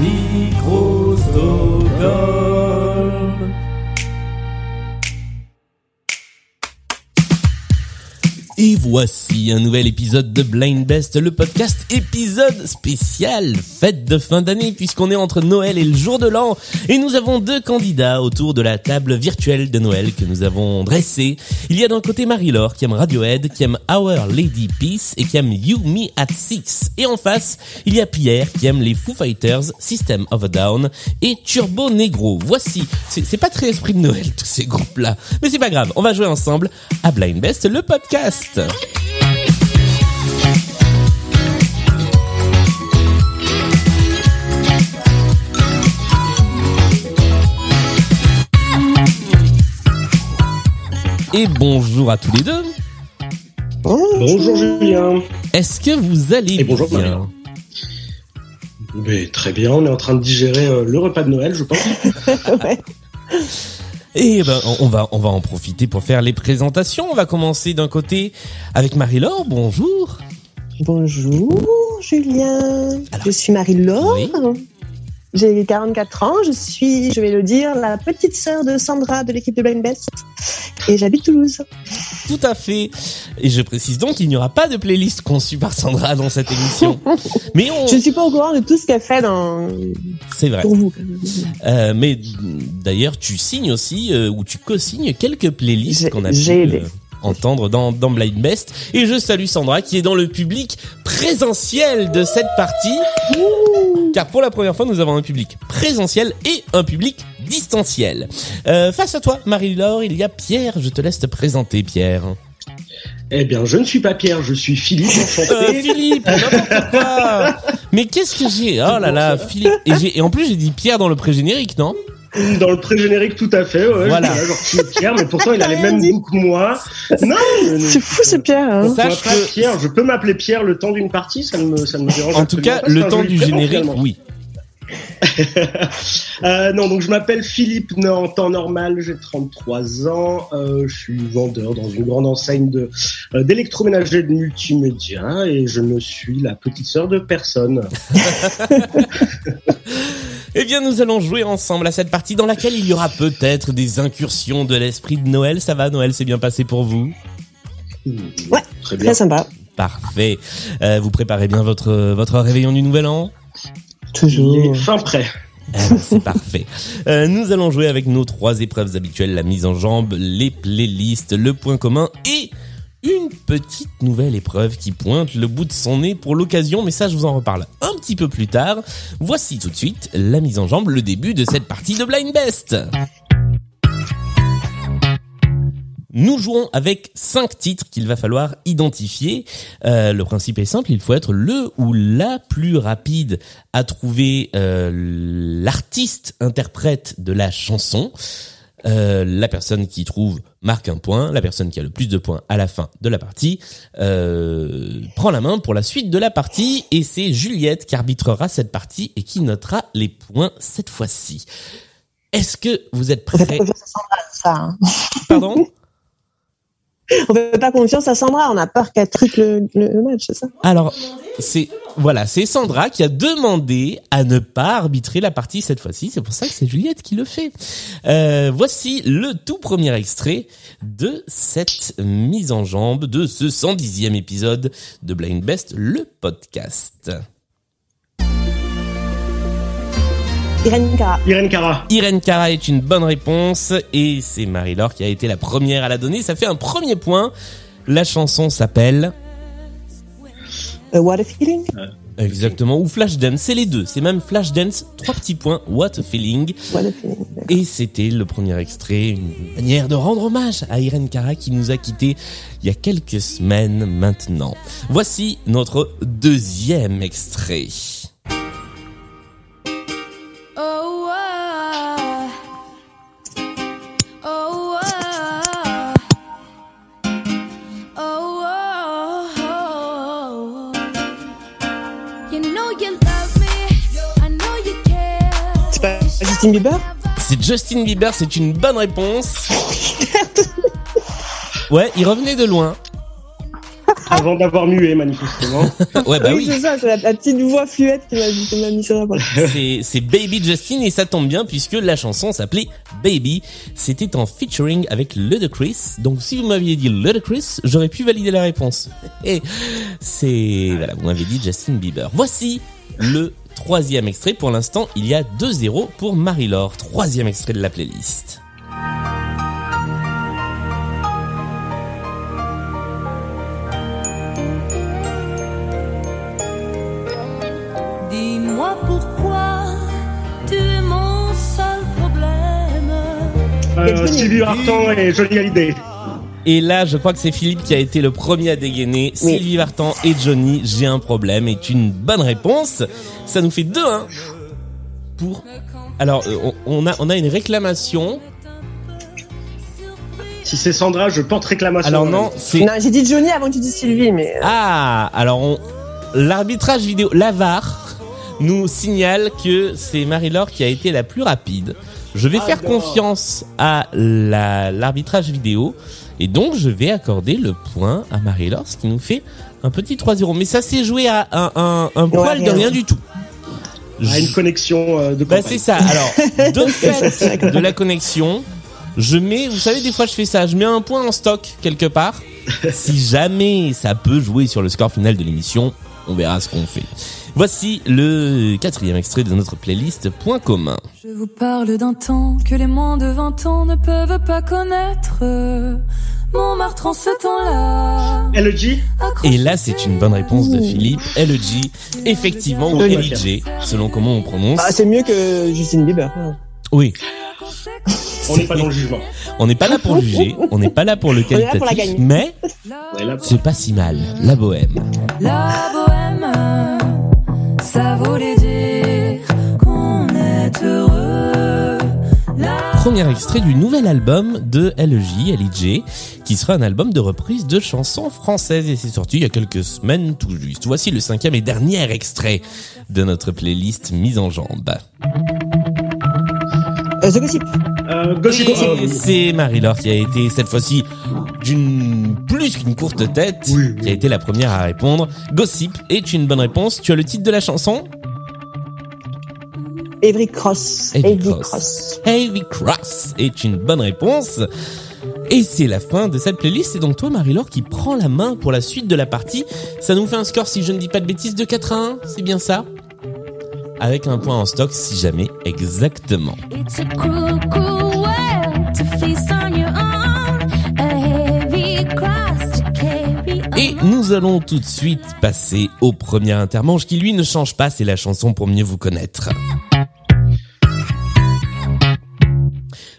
Microsoft. Voici un nouvel épisode de Blind Best, le podcast épisode spécial fête de fin d'année puisqu'on est entre Noël et le jour de l'an et nous avons deux candidats autour de la table virtuelle de Noël que nous avons dressée. Il y a d'un côté Marie-Laure qui aime Radiohead, qui aime Our Lady Peace et qui aime You Me at Six. Et en face, il y a Pierre qui aime les Foo Fighters, System of a Down et Turbo Negro. Voici, c'est pas très esprit de Noël tous ces groupes-là, mais c'est pas grave, on va jouer ensemble à Blind Best, le podcast. Et bonjour à tous les deux. Bonjour Julien. Est-ce que vous allez Et bonjour, bien. Mais très bien, on est en train de digérer euh, le repas de Noël, je pense. Et ben on va on va en profiter pour faire les présentations. On va commencer d'un côté avec Marie-Laure. Bonjour. Bonjour Julien, Alors. je suis Marie-Laure, Oui. J'ai 44 ans, je suis, je vais le dire, la petite sœur de Sandra de l'équipe de Blind Best et j'habite Toulouse. Tout à fait. Et je précise donc qu'il n'y aura pas de playlist conçue par Sandra dans cette émission. Mais on Je ne suis pas au courant de tout ce qu'elle fait dans... c'est vrai. pour vous. Euh, mais d'ailleurs, tu signes aussi euh, ou tu co-signes quelques playlists qu'on a j'ai aidé. Entendre dans, dans Blind Best. Et je salue Sandra qui est dans le public présentiel de cette partie. Car pour la première fois, nous avons un public présentiel et un public distanciel. Euh, face à toi, Marie-Laure, il y a Pierre. Je te laisse te présenter, Pierre. eh bien, je ne suis pas Pierre, je suis Philippe, Euh. Philippe, n'importe quoi. Mais qu'est-ce que j'ai? Oh là là, Philippe. Et en plus, j'ai dit Pierre dans le pré-générique, non? Dans le pré-générique, tout à fait. Ouais, Voilà. Genre, Pierre, mais pourtant, il a les mêmes goûts que moi. Non, C'est fou ce Pierre. hein. Sache pas que- Pierre, je peux m'appeler Pierre le temps d'une partie, ça ne me, ça ne me dérange En tout cas, pas, c'est le temps du générique, oui. Euh, non, donc je m'appelle Philippe, en temps normal, j'ai 33 ans, euh, je suis vendeur dans une grande enseigne de euh, d'électroménager de multimédia et je ne suis la petite sœur de personne. Eh bien, nous allons jouer ensemble à cette partie dans laquelle il y aura peut-être des incursions de l'esprit de Noël. Ça va, Noël s'est bien passé pour vous? Ouais, très bien. Très sympa. Parfait. Euh, vous préparez bien votre votre réveillon du Nouvel An? Toujours. fin prêt. Eh ben, C'est parfait. Euh, nous allons jouer avec nos trois épreuves habituelles la mise en jambe, les playlists, le point commun et une petite nouvelle épreuve qui pointe le bout de son nez pour l'occasion, mais ça je vous en reparle un petit peu plus tard. Voici tout de suite la mise en jambe, le début de cette partie de Blind Best. Nous jouons avec cinq titres qu'il va falloir identifier. Euh, le principe est simple, il faut être le ou la plus rapide à trouver euh, l'artiste interprète de la chanson. Euh, la personne qui trouve marque un point, la personne qui a le plus de points à la fin de la partie euh, prend la main pour la suite de la partie et c'est Juliette qui arbitrera cette partie et qui notera les points cette fois-ci. Est-ce que vous êtes prêts ça. hein. Pardon? On fait pas confiance à Sandra, on a peur qu'elle truque le, le match, c'est ça? Alors, c'est voilà, c'est Sandra qui a demandé à ne pas arbitrer la partie cette fois-ci. C'est pour ça que c'est Juliette qui le fait. Euh, voici le tout premier extrait de cette mise en jambe de ce 110e épisode de Blind Best, le podcast. Irène Cara. Irène Cara. Irène Cara est une bonne réponse et c'est Marie-Laure qui a été la première à la donner. Ça fait un premier point. La chanson s'appelle Euh, what a feeling exactement ou Flashdance. C'est les deux. C'est même Flashdance. Trois petits points. What a feeling. What a feeling. Et c'était le premier extrait, une manière de rendre hommage à Irène Cara qui nous a quittés il y a quelques semaines maintenant. Voici notre deuxième extrait. Justin Bieber? C'est Justin Bieber, c'est une bonne réponse. Ouais, il revenait de loin. avant d'avoir mué manifestement. Ouais, bah oui. c'est ça, c'est la, la petite voix fluette qui m'a m'a mis sur la voix. c'est c'est Baby Justin et ça tombe bien puisque la chanson s'appelait Baby. C'était en featuring avec Ludacris. Donc si vous m'aviez dit Ludacris, j'aurais pu valider la réponse. Et c'est voilà, vous m'avez dit Justin Bieber. Voici le troisième extrait. Pour l'instant, il y a 2-0 pour Marie-Laure. Troisième extrait de la playlist. Dis-moi pourquoi tu es mon seul problème. Euh, Sylvie Vartan et Johnny Hallyday. Et là, je crois que c'est Philippe qui a été le premier à dégainer. Sylvie Vartan et Johnny, j'ai un problème, est une bonne réponse. Ça nous fait 2-1 pour... Alors, euh, on a, on a une réclamation. Si c'est Sandra, je porte réclamation. Alors non, c'est... Non, j'ai dit Johnny avant que tu dises Sylvie, mais euh, Ah, alors on... l'arbitrage vidéo, l'AVAR, nous signale que c'est Marie-Laure qui a été la plus rapide. Je vais faire Ah, non. confiance à la- l'arbitrage vidéo et donc je vais accorder le point à Marie-Laure, ce qui nous fait un petit 3-0. Mais ça s'est joué à un, un, un poil de rien. du tout. à une connexion euh, de Bah c'est ça. Alors, de fait de la connexion, je mets, vous savez, des fois je fais ça, je mets un point en stock quelque part. Si jamais ça peut jouer sur le score final de l'émission, on verra ce qu'on fait. Voici le quatrième extrait de notre playlist Point commun. Je vous parle d'un temps que les moins de 20 ans ne peuvent pas connaître. Montmartre en ce temps-là. LG Et là, c'est une bonne réponse de Philippe. LG, effectivement, ou. LG, selon comment on prononce. bah, c'est mieux que Justin Bieber. Oui, On n'est pas dans le jugement. on n'est pas là pour juger, on n'est pas là pour le qualitatif, mais c'est pas si mal. La bohème. La bohème, ça voulait dire qu'on est heureux. Premier extrait du nouvel album de LJ, LJ, qui sera un album de reprise de chansons françaises et c'est sorti il y a quelques semaines tout juste. Voici le cinquième et dernier extrait de notre playlist mise en jambe. Euh. Euh, Gossip Et Girl. c'est Marie-Laure qui a été cette fois-ci d'une plus qu'une courte tête, Oui, oui. qui a été la première à répondre. Gossip est une bonne réponse. Tu as le titre de la chanson? Avery Cross. Avery Avery Cross. Cross. Heavy Cross est une bonne réponse. Et c'est la fin de cette playlist. C'est donc toi, Marie-Laure, qui prend la main pour la suite de la partie. Ça nous fait un score, si je ne dis pas de bêtises, de 4 à 1. C'est bien ça? Avec un point en stock, si jamais, exactement. It's a cruel nous allons tout de suite passer au premier intermanche qui, lui, ne change pas. C'est la chanson pour mieux vous connaître.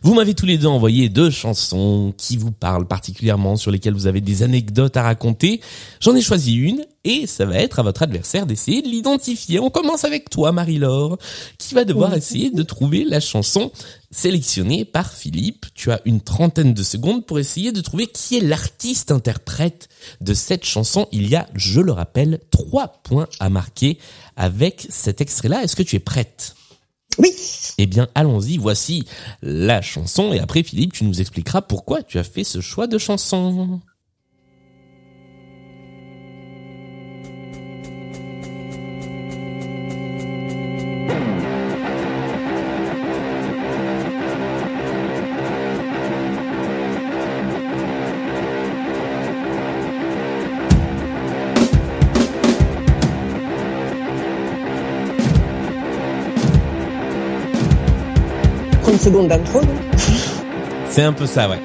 Vous m'avez tous les deux envoyé deux chansons qui vous parlent particulièrement, sur lesquelles vous avez des anecdotes à raconter. J'en ai choisi une et ça va être à votre adversaire d'essayer de l'identifier. On commence avec toi, Marie-Laure, qui va devoir essayer de trouver la chanson sélectionnée par Philippe. Tu as une trentaine de secondes pour essayer de trouver qui est l'artiste interprète de cette chanson. Il y a, je le rappelle, trois points à marquer avec cet extrait-là. Est-ce que tu es prête? Oui. eh bien, allons-y, voici la chanson. Et après, Philippe, tu nous expliqueras pourquoi tu as fait ce choix de chanson. C'est un peu ça, ouais.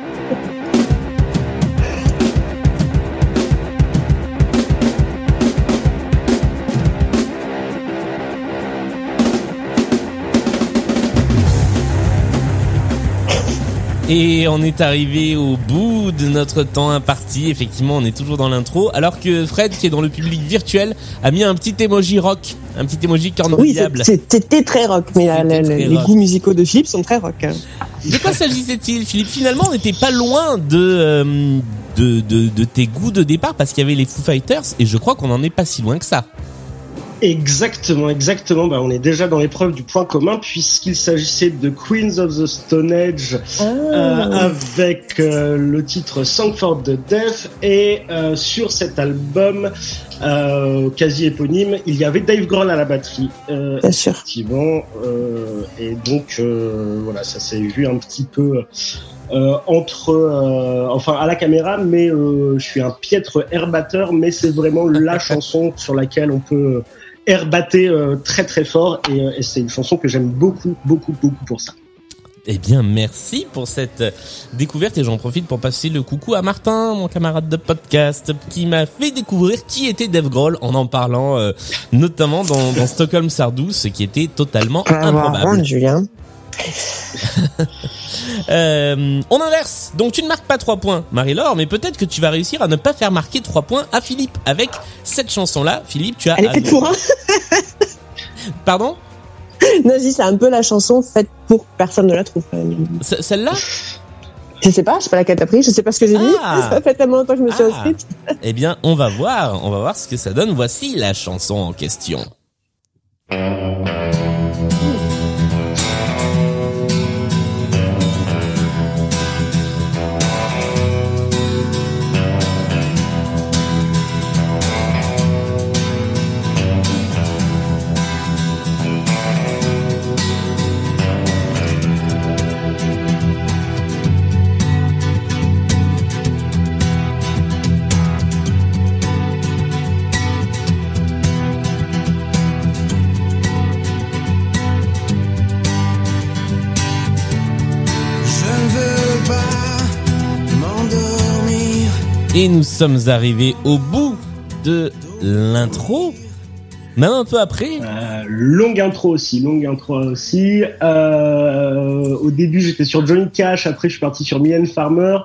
Et on est arrivé au bout de notre temps imparti. Effectivement, on est toujours dans l'intro. Alors que Fred, qui est dans le public virtuel, a mis un petit emoji rock. Un petit emoji corne Oui, c'était très rock, mais la- la- C'était la- très les rock. goûts musicaux de Philippe sont très rock. De quoi s'agissait-il, Philippe? Finalement, on n'était pas loin de, euh, de, de, de tes goûts de départ parce qu'il y avait les Foo Fighters et je crois qu'on n'en est pas si loin que ça. Exactement, exactement. Bah, on est déjà dans l'épreuve du point commun puisqu'il s'agissait de Queens of the Stone Age Ah. euh, avec euh, le titre Song for the Deaf et euh, sur cet album euh, quasi éponyme, il y avait Dave Grohl à la batterie. Euh, Bien sûr. effectivement, euh, et donc euh, voilà, ça s'est vu un petit peu euh, entre, euh, enfin à la caméra, mais euh, je suis un piètre airbatteur, mais c'est vraiment la chanson sur laquelle on peut airbatter euh, très très fort, et, euh, et c'est une chanson que j'aime beaucoup, beaucoup, beaucoup pour ça. Eh bien, merci pour cette découverte et j'en profite pour passer le coucou à Martin, mon camarade de podcast, qui m'a fait découvrir qui était Dave Grohl en en parlant euh, notamment dans, dans Stockholm Sardou, ce qui était totalement improbable. Julien. Euh, on inverse, donc tu ne marques pas 3 points, Marie-Laure, mais peut-être que tu vas réussir à ne pas faire marquer 3 points à Philippe avec cette chanson-là. Philippe, tu as... Elle est faite pour un. Pardon? Non, dis, c'est un peu la chanson faite pour que personne ne la trouve. Celle-là? Je sais pas, je sais pas laquelle t'as pris, je sais pas ce que j'ai dit. Ah. Ça fait tellement longtemps que je me suis Ah. inscrite. Eh bien, on va voir, on va voir ce que ça donne. Voici la chanson en question. Et nous sommes arrivés au bout de l'intro. Même un peu après. Euh, longue intro aussi, longue intro aussi. Euh, au début, j'étais sur Johnny Cash, après je suis parti sur Mylène Farmer,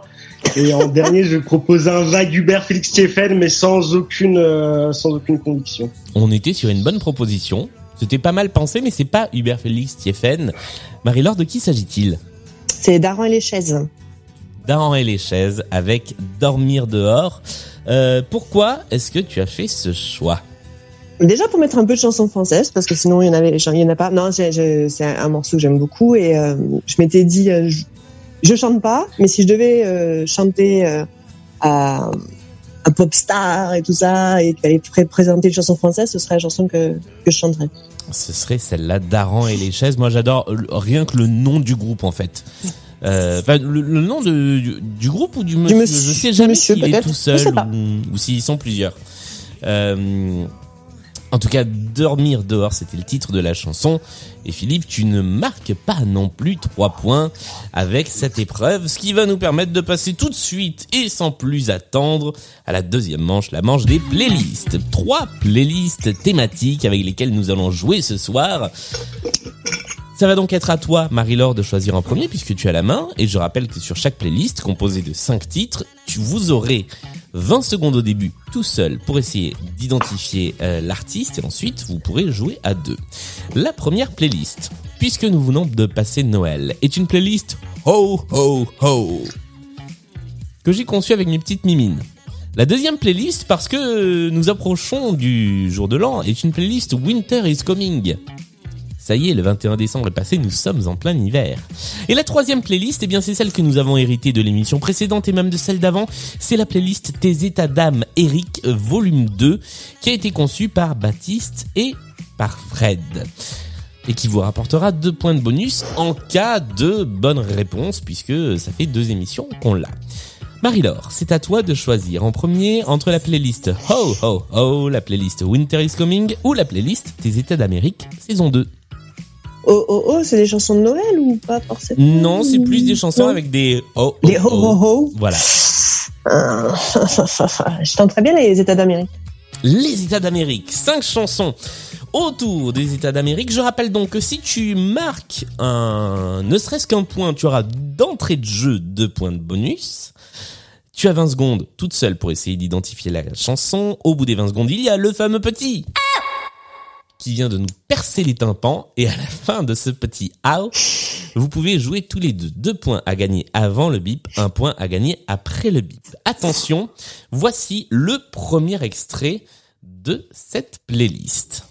et en dernier, je propose un vague Hubert Félix Stéphane, mais sans aucune, euh, sans aucune conviction. On était sur une bonne proposition. C'était pas mal pensé, mais c'est pas Hubert Félix Thieffen. Marie-Laure, de qui s'agit-il? C'est Daran et les chaises. Daran et les chaises avec Dormir dehors. Euh, pourquoi est-ce que tu as fait ce choix? Déjà pour mettre un peu de chansons françaises, parce que sinon il y en avait, il y en a pas. Non, c'est un morceau que j'aime beaucoup et euh, je m'étais dit, euh, je, je chante pas, mais si je devais chanter à un pop star et tout ça et qu'il fallait pré- présenter une chanson française, ce serait la chanson que, que je chanterais. Ce serait celle-là, Daran et les chaises. Moi, j'adore rien que le nom du groupe, en fait. Euh, enfin, le, le nom de, du, du groupe ou du monsieur, monsieur, Je sais du jamais s'il est tout seul ou, ou s'ils sont plusieurs. Euh, en tout cas, Dormir dehors, c'était le titre de la chanson. Et Philippe, tu ne marques pas non plus trois points avec cette épreuve, ce qui va nous permettre de passer tout de suite et sans plus attendre à la deuxième manche, la manche des playlists. Trois playlists thématiques avec lesquelles nous allons jouer ce soir. Ça va donc être à toi, Marie-Laure, de choisir en premier puisque tu as la main. Et je rappelle que sur chaque playlist, composée de 5 titres, tu vous aurez 20 secondes au début tout seul pour essayer d'identifier euh, l'artiste et ensuite vous pourrez jouer à deux. La première playlist, puisque nous venons de passer Noël, est une playlist Ho Ho Ho que j'ai conçue avec mes petites mimines. La deuxième playlist, parce que nous approchons du jour de l'an, est une playlist Winter is Coming. Ça y est, le 21 décembre est passé, nous sommes en plein hiver. Et la troisième playlist, eh bien, c'est celle que nous avons héritée de l'émission précédente et même de celle d'avant. C'est la playlist Tes états d'âme, Eric, volume 2, qui a été conçue par Baptiste et par Fred. Et qui vous rapportera deux points de bonus en cas de bonne réponse, puisque ça fait deux émissions qu'on l'a. Marie-Laure, c'est à toi de choisir en premier entre la playlist Ho Ho Ho, la playlist Winter is Coming ou la playlist Tes états d'Amérique, saison 2. Oh oh oh, c'est des chansons de Noël ou pas forcément Non, c'est plus des chansons Non. avec des oh, oh, Des ho ho ho. Voilà. Ah, je tente très bien les États d'Amérique. Les États d'Amérique, cinq chansons autour des États d'Amérique. Je rappelle donc que si tu marques un, ne serait-ce qu'un point, tu auras d'entrée de jeu deux points de bonus. Tu as 20 secondes toute seule pour essayer d'identifier la chanson. Au bout des 20 secondes, il y a le fameux petit qui vient de nous percer les tympans. Et à la fin de ce petit how, vous pouvez jouer tous les deux. Deux points à gagner avant le bip, un point à gagner après le bip. Attention, voici le premier extrait de cette playlist.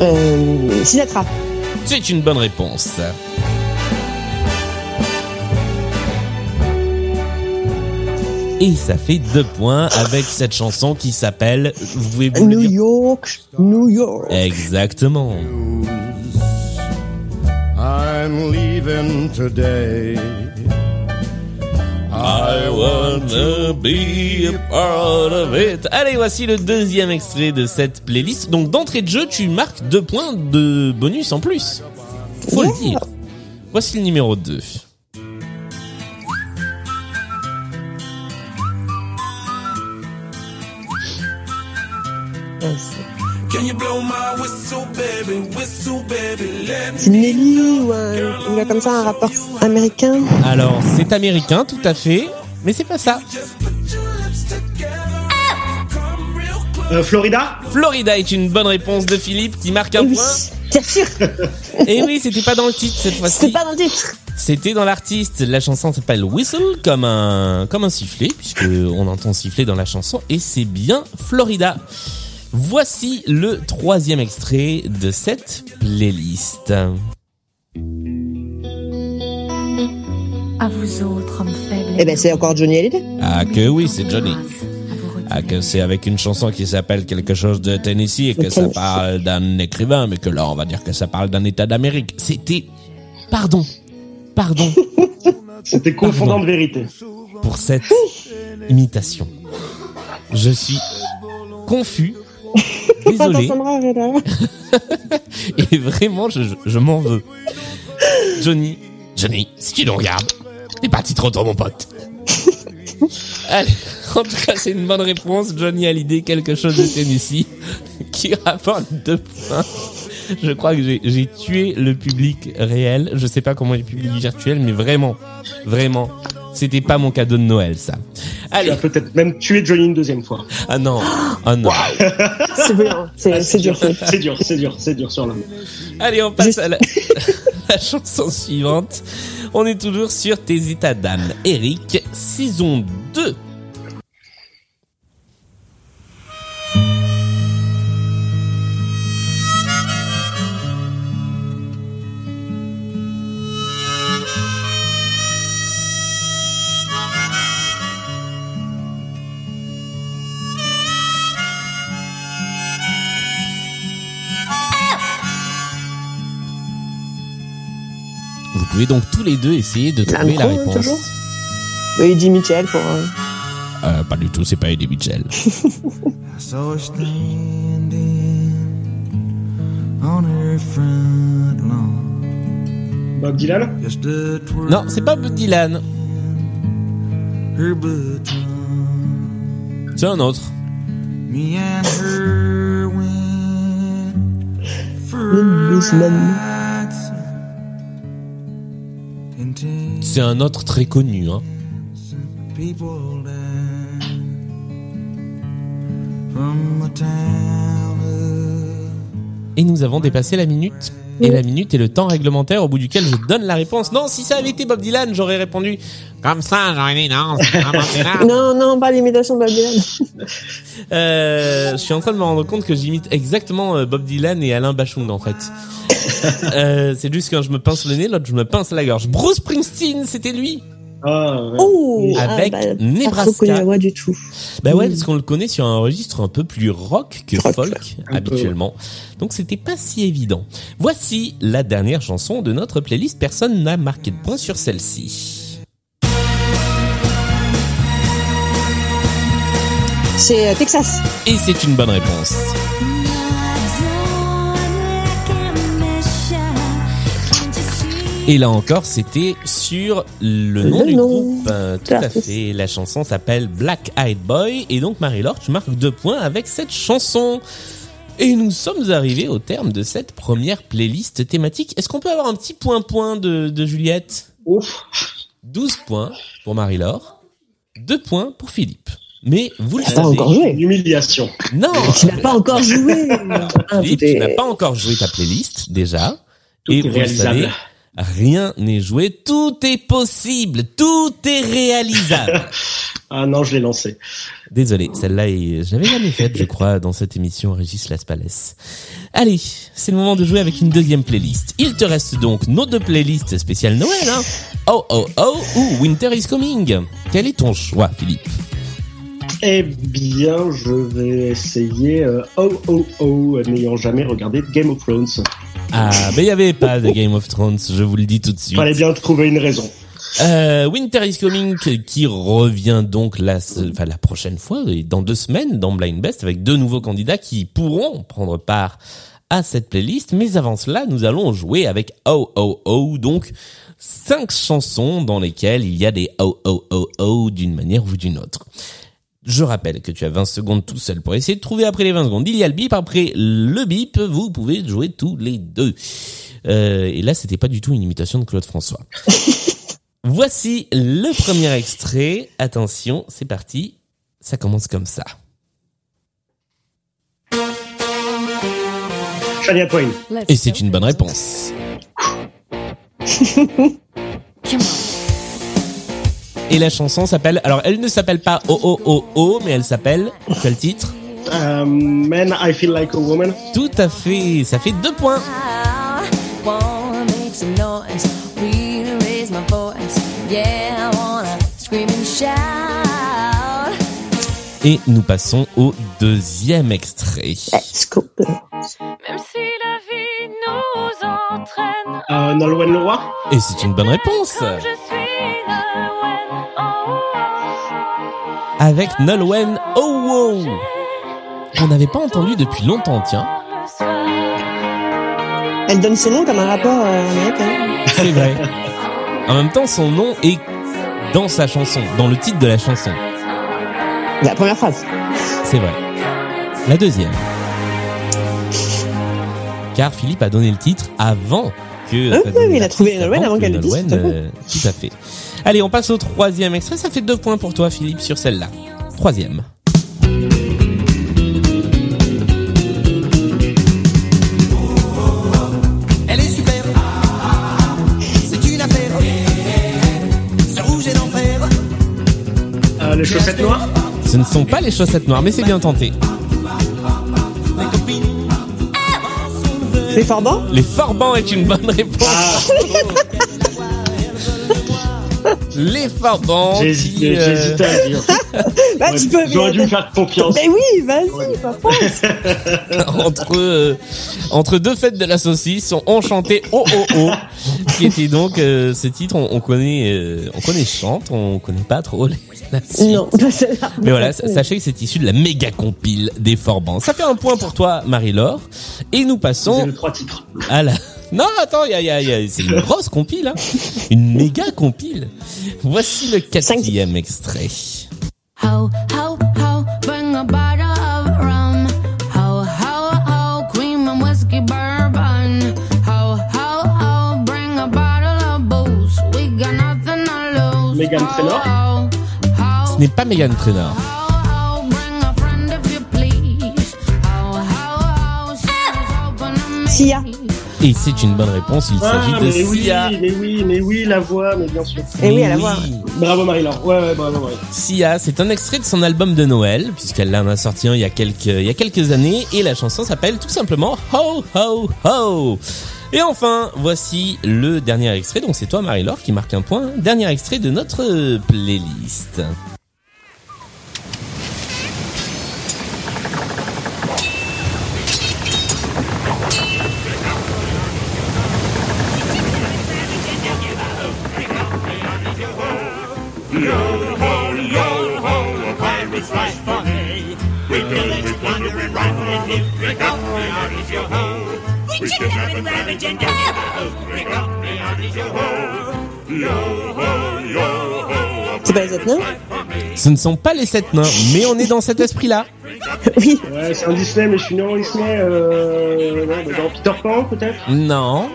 Euh, C'est une bonne réponse. Et ça fait deux points avec cette chanson qui s'appelle. Vous pouvez vous New York, New York. Exactement. I'm leaving today. I wanna be a part of it. Allez, voici le deuxième extrait de cette playlist. Donc d'entrée de jeu, tu marques deux points de bonus en plus. Faut le dire. Voici le numéro 2. C'est Nelly ou un, ou un comme ça, un rappeur américain. Alors, c'est américain, tout à fait, mais c'est pas ça. Euh, Florida Florida est une bonne réponse de Philippe qui marque Eh un oui, point. bien sûr. Et oui, c'était pas dans le titre cette fois-ci. pas dans le titre. C'était dans l'artiste. La chanson s'appelle Whistle, comme un, comme un sifflet, puisque on entend siffler dans la chanson, et c'est bien Florida. Voici le troisième extrait de cette playlist. À vous autres, hommes faibles. Eh ben, c'est encore Johnny Hallyday. Ah que oui, c'est Johnny. Ah que c'est avec une chanson qui s'appelle quelque chose de Tennessee et que ça parle d'un écrivain, mais que là on va dire que ça parle d'un État d'Amérique. C'était, pardon, pardon C'était confondant de vérité. pour cette imitation. Je suis confus, désolé, et vraiment je, je, m'en veux. Johnny, Johnny, si tu nous regardes, t'es parti trop tôt mon pote. Allez, en tout cas c'est une bonne réponse. Johnny a l'idée quelque chose de Tennessee qui rapporte deux points. Je crois que j'ai- j'ai tué le public réel. Je sais pas comment est le public virtuel, mais vraiment, vraiment, c'était pas mon cadeau de Noël ça. Tu Allez, as peut-être même tué Johnny une deuxième fois. ah non, ah non. C'est dur. c'est- C'est dur, c'est dur, c'est dur sur l'homme. Allez, on passe à la, la chanson suivante. On est toujours sur tes états d'âme. Eric, saison 2. Pouvez donc tous les deux essayer de trouver la réponse. toujours Oui, Eddie Mitchell pour. euh, Euh, pas du tout, c'est pas Eddie Mitchell. Bob Dylan Just a twirl Non, c'est pas Bob Dylan. her button. C'est un autre. C'est un autre très connu. Hein. Et nous avons dépassé la minute. Et la minute est le temps réglementaire au bout duquel je donne la réponse. Non, si ça avait été Bob Dylan, j'aurais répondu comme ça. J'aurais dit non. Non, non, pas l'imitation de Bob Dylan. Euh, je suis en train de me rendre compte que j'imite exactement euh, Bob Dylan et Alain Bachung en fait. Euh, c'est juste quand je me pince le nez, l'autre je me pince la gorge. Bruce Springsteen, c'était lui. Ah, ouais. Oh, Avec ah, bah, Nebraska. Pas voix du tout. Bah ouais, Mm. parce qu'on le connaît sur un registre un peu plus rock que Rock. folk Un peu, habituellement. Donc c'était pas si évident. Voici la dernière chanson de notre playlist. Personne n'a marqué de point sur celle-ci. C'est euh, Texas. Et c'est une bonne réponse. Et là encore, c'était sur le nom Le du nom. groupe. Euh, tout à fait. La chanson s'appelle Black Eyed Boy. Et donc, Marie-Laure, tu marques deux points avec cette chanson. Et nous sommes arrivés au terme de cette première playlist thématique. Est-ce qu'on peut avoir un petit point-point de, de Juliette? Ouf. 12 points pour Marie-Laure, 2 points pour Philippe. Mais vous le Pas savez. encore joué. Une humiliation. Non Tu n'as pas encore joué. Ah, Philippe, tu n'as pas encore joué ta playlist, déjà. Tout Et est vous le réalisable. savez, Rien n'est joué, tout est possible, tout est réalisable. Ah non, je l'ai lancé. Désolé, celle-là, est- je l'avais jamais faite, je crois, dans cette émission Régis Laspalès. Allez, c'est le moment de jouer avec une deuxième playlist. Il te reste donc nos deux playlists spéciales Noël, hein. Oh oh oh ou Winter is Coming. Quel est ton choix, Philippe? Eh bien, je vais essayer euh, Oh Oh Oh, n'ayant jamais regardé Game of Thrones. Ah, ben il y avait pas de Game of Thrones, je vous le dis tout de suite. Fallait bien trouver une raison. Euh, Winter is Coming qui revient donc la, enfin, la prochaine fois, dans deux semaines, dans Blind Best, avec deux nouveaux candidats qui pourront prendre part à cette playlist. Mais avant cela, nous allons jouer avec Oh Oh Oh, donc cinq chansons dans lesquelles il y a des Oh Oh Oh Oh d'une manière ou d'une autre. Je rappelle que tu as 20 secondes tout seul pour essayer de trouver après les 20 secondes. Il y a le bip, après le bip, vous pouvez jouer tous les deux. Euh, et là, c'était pas du tout une imitation de Claude François. Voici le premier extrait. Attention, c'est parti. Ça commence comme ça. Shania Twain. Et c'est une bonne réponse. Et la chanson s'appelle, alors elle ne s'appelle pas Oh Oh Oh Oh, mais elle s'appelle, quel titre Euh, Man, I Feel Like a Woman. Tout à fait, ça fait deux points. Et nous passons au deuxième extrait. Let's go. Même si la vie nous entraîne, Euh, Nolwenn Leroy. Et c'est une bonne réponse. comme je suis Nolwenn, Avec Nolwenn Oh Wow. Qu'on n'avait pas entendu depuis longtemps, tiens. Elle donne son nom comme un rapport euh, américain. C'est vrai. En même temps, son nom est dans sa chanson, dans le titre de la chanson. La première phrase. C'est vrai. La deuxième. Car Philippe a donné le titre avant que. Ah t'as oui, il a trouvé Nolwenn avant avant que qu'elle le dise, Nolwenn, tout à fait. Allez, on passe au troisième extrait. Ça fait deux points pour toi, Philippe, sur celle-là. Troisième. Elle est super. C'est une affaire. Ce rouge est l'enfer. Euh, les chaussettes noires. Ce ne sont pas les chaussettes noires, mais c'est bien tenté. Mes copines. C'est Forban Les Forbans est une bonne réponse. Ah, Les Forbans. j'ai qui, hésité, euh, à le dire. Bah, Ouais, tu peux. J'aurais dû me faire confiance. Ben oui, vas-y, fort. entre euh, entre deux fêtes de la saucisse, on chantait Oh Oh Oh, qui était donc euh, ce titre. On, on connaît, euh, on connaît chante, on connaît pas trop les, la suite. Non, pas celle-là. Mais voilà, sa- sachez que c'est issu de la méga compile des Forbans. Ça fait un point pour toi, Marie-Laure. Et nous J'ai passons le trois titres. à la... Non, attends, il y a, y a- y a- c'est une grosse compile, hein. Une méga compile. Voici le quatrième extrait. Ho, ho, ho, bring a bottle of rum. Ho, ho, ho, cream and whiskey bourbon. Ho, ho, ho, bring a bottle of booze. We got nothing to lose. Meghan Trainor? Ce n'est pas Megan Trainor. Sia. Et c'est une bonne réponse, il s'agit Ah, de mais oui, Sia. mais oui, mais oui, la voix, mais bien sûr. Eh oui, à la voix. Bravo Marie-Laure. Ouais, ouais, bravo Marie. Sia, c'est un extrait de son album de Noël, puisqu'elle en a sorti un il y a quelques, il y a quelques années, et la chanson s'appelle tout simplement Ho Ho Ho. Et enfin, voici le dernier extrait, donc c'est toi Marie-Laure qui marque un point. Dernier extrait de notre C'est pas les autres nains Ce ne sont pas les sept nains, mais on est dans cet esprit-là. Oui. Ouais, c'est un Disney, mais je suis né en Disney. Euh, ouais, bah, dans Peter Pan, peut-être. Non.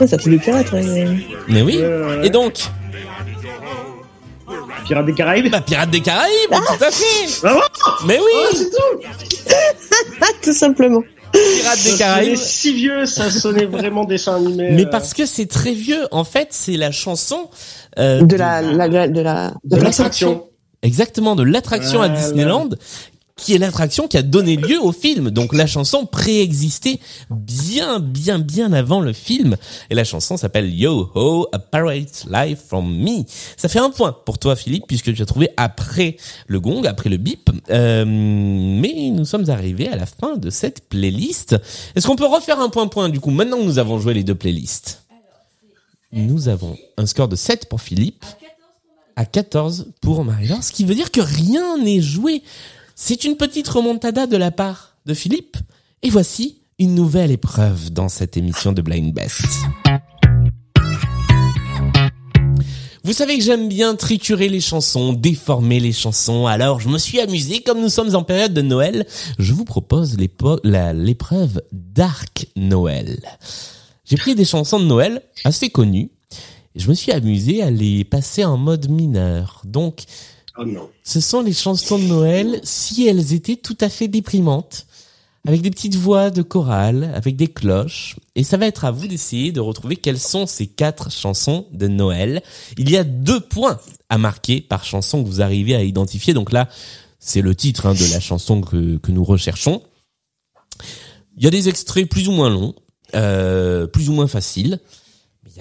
Ouais, ça fait le pirate, ouais. Mais oui. Et donc, Pirates des Caraïbes. Bah, Pirates des Caraïbes, tout à fait. Bravo. Mais oui, c'est tout. Ah, tout simplement. Pirates des Ça Caraïbes. sonnait si vieux, ça sonnait vraiment dessin animé. Mais euh, parce que c'est très vieux. En fait, c'est la chanson euh, De la, la, de la, de la, de l'attraction. Exactement, de l'attraction à Voilà. Disneyland, qui est l'attraction qui a donné lieu au film. Donc la chanson préexistait bien, bien, bien avant le film. Et la chanson s'appelle Yo Ho, A Pirate Life From Me. Ça fait un point pour toi, Philippe, puisque tu as trouvé après le gong, après le bip. Euh, mais nous sommes arrivés à la fin de cette playlist. Est-ce qu'on peut refaire un point-point, du coup, maintenant que nous avons joué les deux playlists? Nous avons un score de 7 pour Philippe à 14 pour Marie-Laure, ce qui veut dire que rien n'est joué. C'est une petite remontada de la part de Philippe. Et voici une nouvelle épreuve dans cette émission de Blind Best. Vous savez que j'aime bien triturer les chansons, déformer les chansons, alors je me suis amusé, comme nous sommes en période de Noël, je vous propose l'épreuve Dark Noël. J'ai pris des chansons de Noël assez connues, et je me suis amusé à les passer en mode mineur. Donc, Oh ce sont les chansons de Noël si elles étaient tout à fait déprimantes, avec des petites voix de chorale, avec des cloches. Et ça va être à vous d'essayer de retrouver quelles sont ces quatre chansons de Noël. Il y a deux points à marquer par chanson que vous arrivez à identifier. Donc là, c'est le titre hein, de la chanson que, que nous recherchons. Il y a des extraits plus ou moins longs, euh, plus ou moins faciles.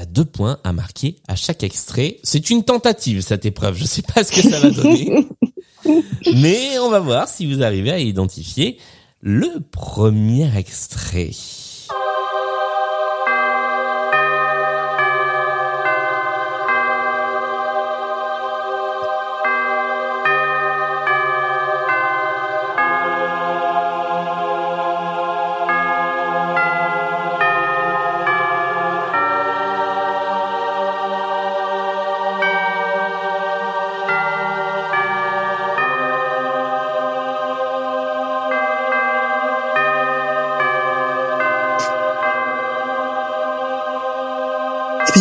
Y a deux points à marquer à chaque extrait. C'est une tentative, cette épreuve. Je sais pas ce que ça va donner. Mais on va voir si vous arrivez à identifier le premier extrait.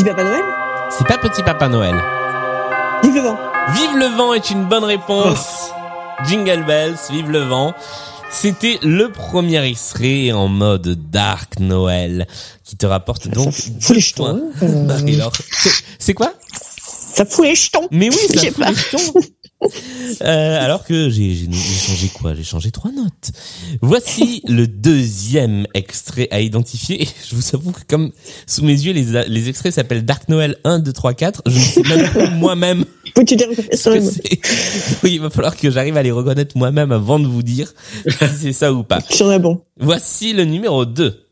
Petit Papa Noël C'est pas Petit Papa Noël. Vive le vent. Vive le vent est une bonne réponse. Jingle bells, vive le vent. C'était le premier extrait en mode Dark Noël qui te rapporte donc Ça deux fout les jetons, euh. Marie-Laure. C'est- quoi? Ça fout les jetons. Mais oui, ça fout les jetons. Euh, alors que j'ai changé quoi? J'ai changé trois notes. Voici le deuxième extrait à identifier. Je vous avoue que comme sous mes yeux les, les extraits s'appellent Dark Noël 1, 2, 3, 4, je ne sais même plus moi-même Faut que tu les reconnaisses ce quand que même. c'est. Oui, il va falloir que j'arrive à les reconnaître moi-même avant de vous dire si c'est ça ou pas. J'en ai bon. Voici le numéro 2.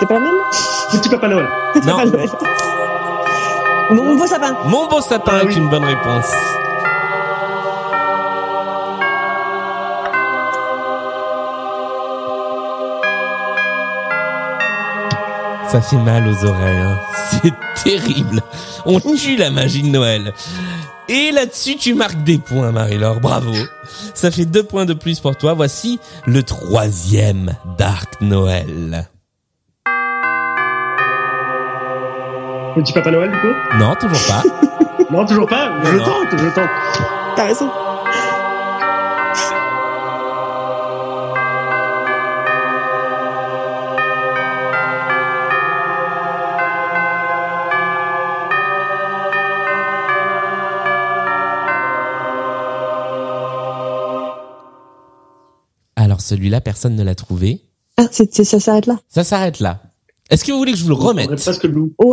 C'est pas la même Petit Papa Noël. Petit Non. Papa Noël. Mon beau sapin. Mon beau sapin Ah est oui. une bonne réponse. Ça fait mal aux oreilles, hein. c'est terrible. On tue la magie de Noël. Et là-dessus, tu marques des points, Marie-Laure. Bravo. Ça fait deux points de plus pour toi. Voici le troisième Dark Noël. Petit Papa Noël, du coup Non, toujours pas. Non, toujours pas. Je non. tente, je tente. T'as raison. Alors celui-là, personne ne l'a trouvé. Ah, c'est, c'est- ça s'arrête là. Ça s'arrête là. Est-ce que vous voulez que je vous le remette? presque le loup. Ouais,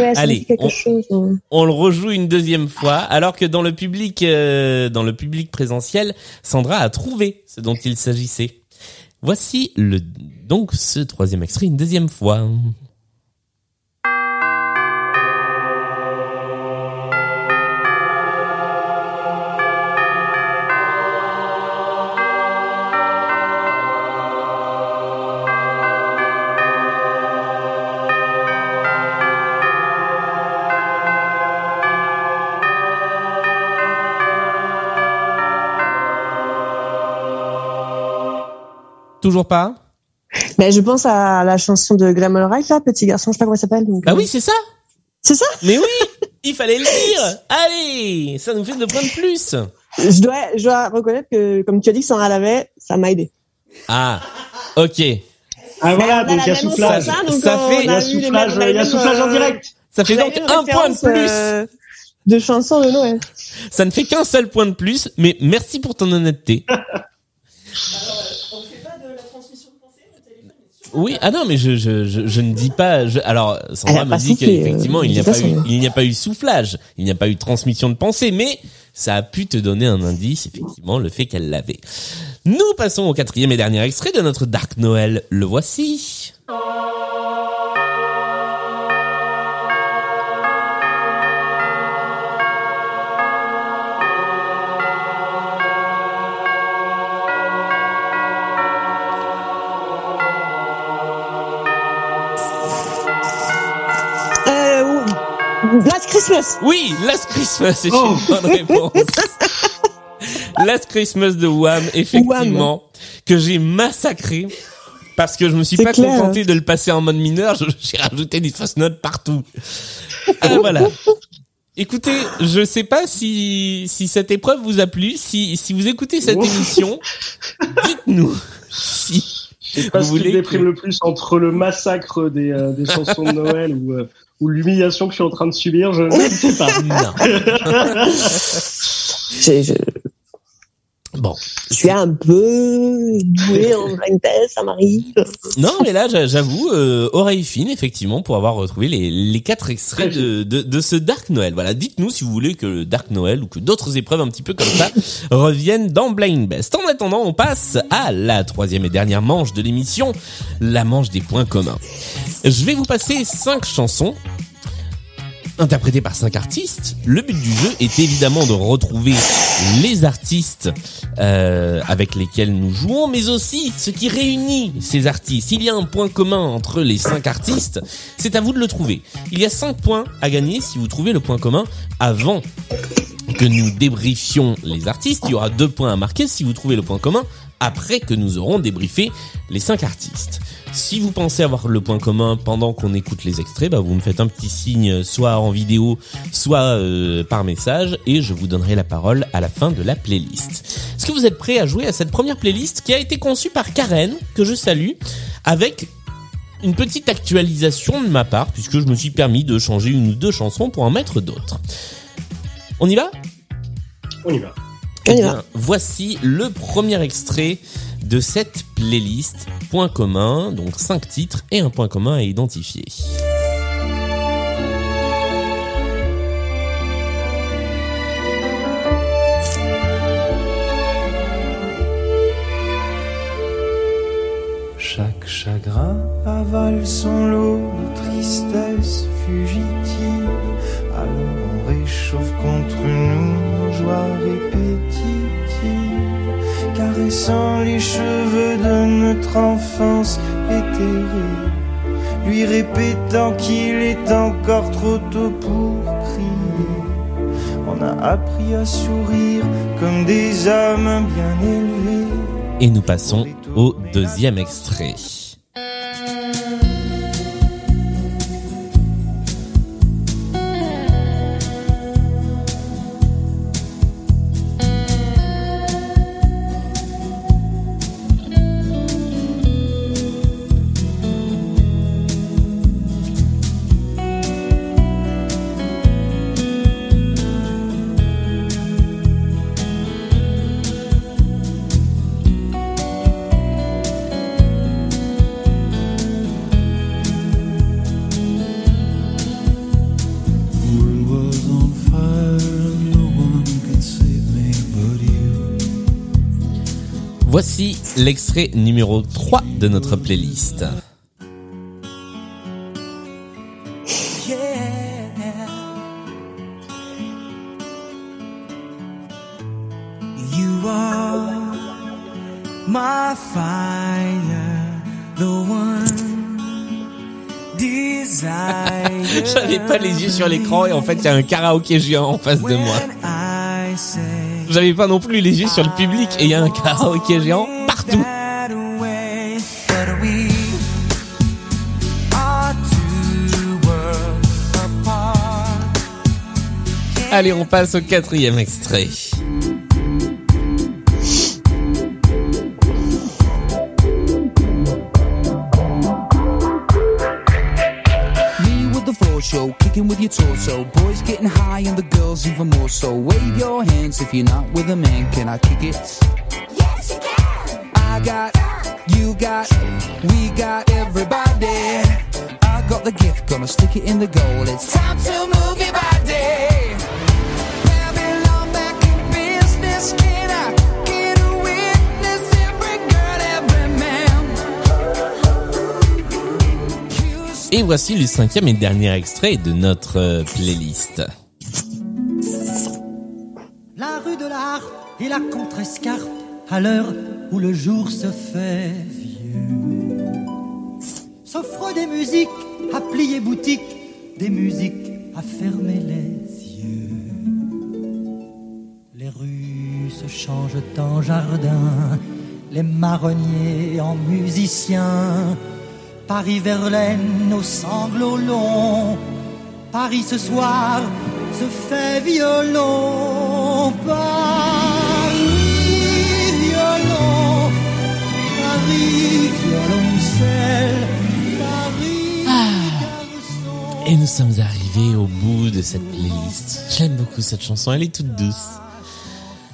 ouais, ça Allez, me dit quelque on- chose. hein. On le rejoue une deuxième fois, alors que dans le public, euh, dans le public présentiel, Sandra a trouvé ce dont il s'agissait. Voici le donc ce troisième extrait une deuxième fois. Toujours pas Mais je pense à la chanson de Glamol Wright, là, Petit garçon, je sais pas comment elle s'appelle. donc, Bah euh, oui, c'est ça. C'est ça? Mais oui, il fallait le dire. Allez, ça nous fait deux points de plus. je dois, je dois reconnaître que, comme tu as dit en l'avait, ça m'a aidé. Ah, ok. Ah voilà, donc il y a soufflage. donc Ça fait- Il y a soufflage, mêmes- il y a les soufflage en mêmes, direct. Ça fait donc un point de plus. euh, de chansons de Noël. Ça ne fait qu'un seul point de plus, mais merci pour ton honnêteté. Oui, ah non, mais je, je, je, je ne dis pas. Je, alors, Sandra me dit qu'effectivement, euh, il n'y a pas eu, il n'y a pas eu soufflage, il n'y a pas eu transmission de pensée, mais ça a pu te donner un indice, effectivement, le fait qu'elle l'avait. Nous passons au quatrième et dernier extrait de notre Dark Noël. Le voici. Last Christmas. Oui, Last Christmas, c'est Oh. une bonne réponse. Last Christmas de Wham, effectivement, que j'ai massacré parce que je me suis pas clair. contenté de le passer en mode mineur, j'ai rajouté des fausses notes partout. Ah, voilà. Écoutez, je sais pas si si cette épreuve vous a plu, si si vous écoutez cette émission, dites-nous si Je sais pas Vous ce qui voulez me déprime que- le plus entre le massacre des, euh, des chansons de Noël ou, euh, ou l'humiliation que je suis en train de subir, je ne sais pas. non. Je, je, Bon, je suis un peu douée en blind test, ça m'arrive. Non, mais là, j'a- j'avoue, euh, oreille fine, effectivement, pour avoir retrouvé les, les quatre extraits de, de, de ce Dark Noël. Voilà, dites-nous si vous voulez que le Dark Noël ou que d'autres épreuves un petit peu comme ça reviennent dans Blind Best. En attendant, on passe à la troisième et dernière manche de l'émission, la manche des points communs. Je vais vous passer cinq chansons interprétées par cinq artistes. Le but du jeu est évidemment de retrouver les artistes euh, avec lesquels nous jouons, mais aussi ce qui réunit ces artistes. Il y a un point commun entre les cinq artistes, c'est à vous de le trouver. Il y a cinq points à gagner si vous trouvez le point commun avant que nous débriefions les artistes. Il y aura deux points à marquer si vous trouvez le point commun après que nous aurons débriefé les cinq artistes. Si vous pensez avoir le point commun pendant qu'on écoute les extraits, bah vous me faites un petit signe soit en vidéo, soit euh, par message et je vous donnerai la parole à la fin de la playlist. Est-ce que vous êtes prêts à jouer à cette première playlist qui a été conçue par Karen, que je salue, avec une petite actualisation de ma part, puisque je me suis permis de changer une ou deux chansons pour en mettre d'autres? On y va? On y va. On y Eh bien, voici le premier extrait de cette playlist. Point commun, donc cinq titres et un point commun à identifier. Chaque chagrin avale son lot de tristesse fugitive. Alors on réchauffe contre nous répétitives. Caressant les cheveux de notre enfance éthérée. Lui répétant qu'il est encore trop tôt pour crier. On a appris à sourire comme des âmes bien élevées. Et nous passons au deuxième extrait. L'extrait numéro 3 de notre playlist. My fire, the one desire. J'avais pas les yeux sur l'écran et en fait il y a un karaoké géant en face de moi. J'avais pas non plus les yeux sur le public et il y a un karaoké géant Allez, on passe au quatrième extrait. Show, kicking with your torso. Boys getting high and the girls even more so. Wave your hands if you're not with a man. Can I kick it? Et voici le cinquième et dernier extrait de notre euh, playlist. La rue de l'art et la contrescarpe à l'heure où le jour se fait vieux. S'offrent des musiques à plier boutique, des musiques à fermer les yeux. Les rues se changent en jardin, les marronniers en musiciens. Paris-Verlaine aux sanglots longs. Paris ce soir se fait violon. Paris violon. Paris violoncelle. Paris garçon. Et nous sommes arrivés au bout de cette playlist. J'aime beaucoup cette chanson, elle est toute douce.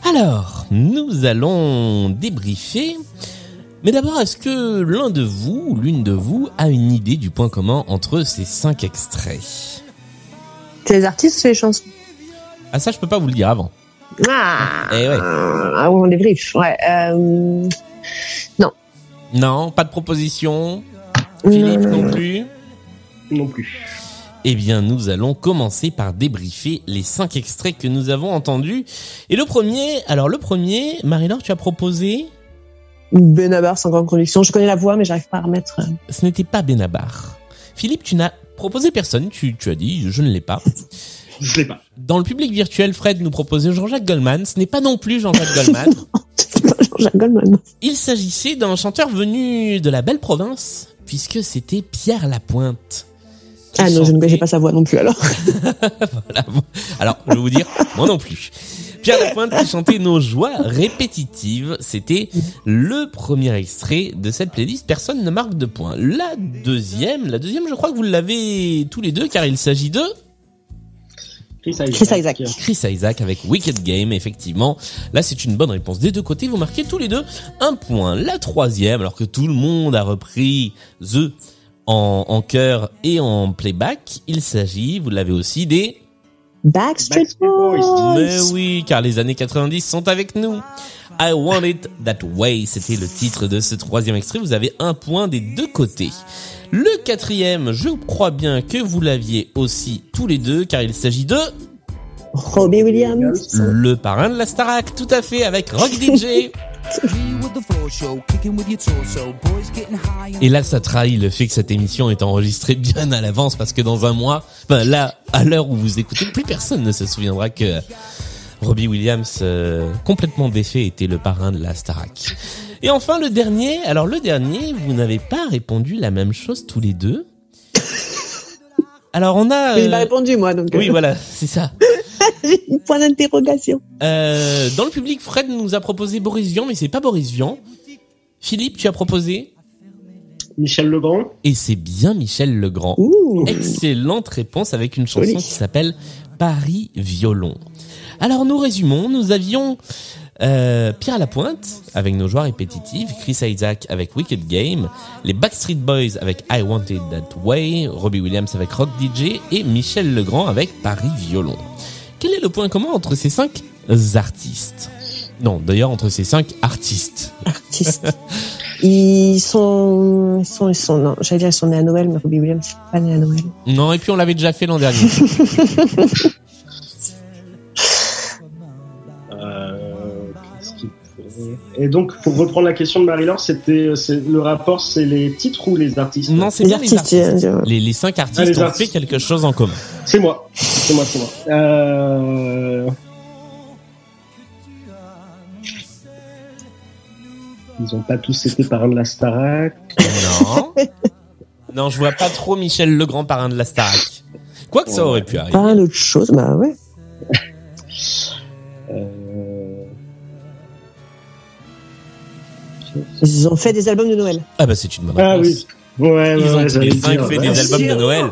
Alors, nous allons débriefer. Mais d'abord, est-ce que l'un de vous ou l'une de vous a une idée du point commun entre ces cinq extraits? C'est les artistes ou c'est les chansons? Ah ça, je peux pas vous le dire avant. Ah, Eh ouais. ah on débrief. Ouais. Euh, Non, pas de proposition. Philippe non plus? Non plus. Eh bien, nous allons commencer par débriefer les cinq extraits que nous avons entendus. Et le premier, alors le premier, Marie-Laure, tu as proposé, Benabar sans grande conviction. Je connais la voix, mais j'arrive pas à remettre. euh, ce n'était pas Benabar. Philippe, tu n'as proposé personne, tu, tu as dit, je ne l'ai pas. Je l'ai pas. Dans le public virtuel, Fred nous proposait Jean-Jacques Goldman. Ce n'est pas non plus Jean-Jacques Goldman. Jean-Jacques Goldman. Il s'agissait d'un chanteur venu de la belle province, puisque c'était Pierre Lapointe. Ah non, je ne connaissais pas sa voix non plus alors. Voilà. Alors, je vais vous dire, moi non plus. Pierre Lapointe qui chantait nos joies répétitives. C'était le premier extrait de cette playlist. Personne ne marque de points. La deuxième, la deuxième, je crois que vous l'avez tous les deux, car il s'agit de Chris Isaac. Chris Isaac. Chris Isaac avec Wicked Game, effectivement. Là, c'est une bonne réponse. Des deux côtés, vous marquez tous les deux un point. La troisième, alors que tout le monde a repris The en, en chœur et en playback, il s'agit, vous l'avez aussi, des... Backstreet Backstreet Boys. Boys. Mais oui, car les années 90 sont avec nous. I Want It That Way, c'était le titre de ce troisième extrait. Vous avez un point des deux côtés. Le quatrième, je crois bien que vous l'aviez aussi tous les deux, car il s'agit de Robbie Williams. le parrain de la Starac, tout à fait, avec Rock DJ. Et là, ça trahit le fait que cette émission est enregistrée bien à l'avance, parce que dans un mois, enfin là, à l'heure où vous écoutez, plus personne ne se souviendra que Robbie Williams, euh, complètement défait, était le parrain de la Starac. Et enfin, le dernier, alors le dernier, vous n'avez pas répondu la même chose tous les deux. Alors on a... Euh, pas répondu moi donc. oui, euh, voilà, c'est ça. J'ai point d'interrogation. Euh, dans le public, Fred nous a proposé Boris Vian, mais c'est pas Boris Vian. Philippe, tu as proposé Michel Legrand. Et c'est bien Michel Legrand. Ouh. Excellente réponse avec une chanson Joli. qui s'appelle Paris Violon. Alors nous résumons, nous avions euh, Pierre Lapointe avec nos joies répétitives, Chris Isaac avec Wicked Game, les Backstreet Boys avec I Wanted That Way, Robbie Williams avec Rock DJ et Michel Legrand avec Paris Violon. Quel est le point commun entre ces cinq artistes Non, d'ailleurs entre ces cinq artistes. Artistes. Ils sont, ils sont, ils sont, non, j'allais dire ils sont nés à Noël, mais Robbie Williams c'est pas né à Noël. Non, et puis on l'avait déjà fait l'an dernier. Et donc, pour reprendre la question de Marie-Laure, c'était c'est- le rapport, c'est les titres ou les artistes? Non, c'est Les bien les artistes, Les, les cinq artistes Ah, les ont artistes. fait quelque chose en commun. C'est moi. C'est moi, c'est moi. Euh... Ils ont pas tous été parrains de la Starac. Non. non, je vois pas trop Michel Legrand parrain de la Starac. Quoi que ça aurait pu arriver. Pas d'autre chose, bah ouais. Euh, Ils ont fait des albums de Noël. Ah bah c'est une bonne Ah réponse. oui. Ouais, Ils ouais, ont ouais, tous j'allais les le cinq dire, fait ouais. des albums de sûr. Noël.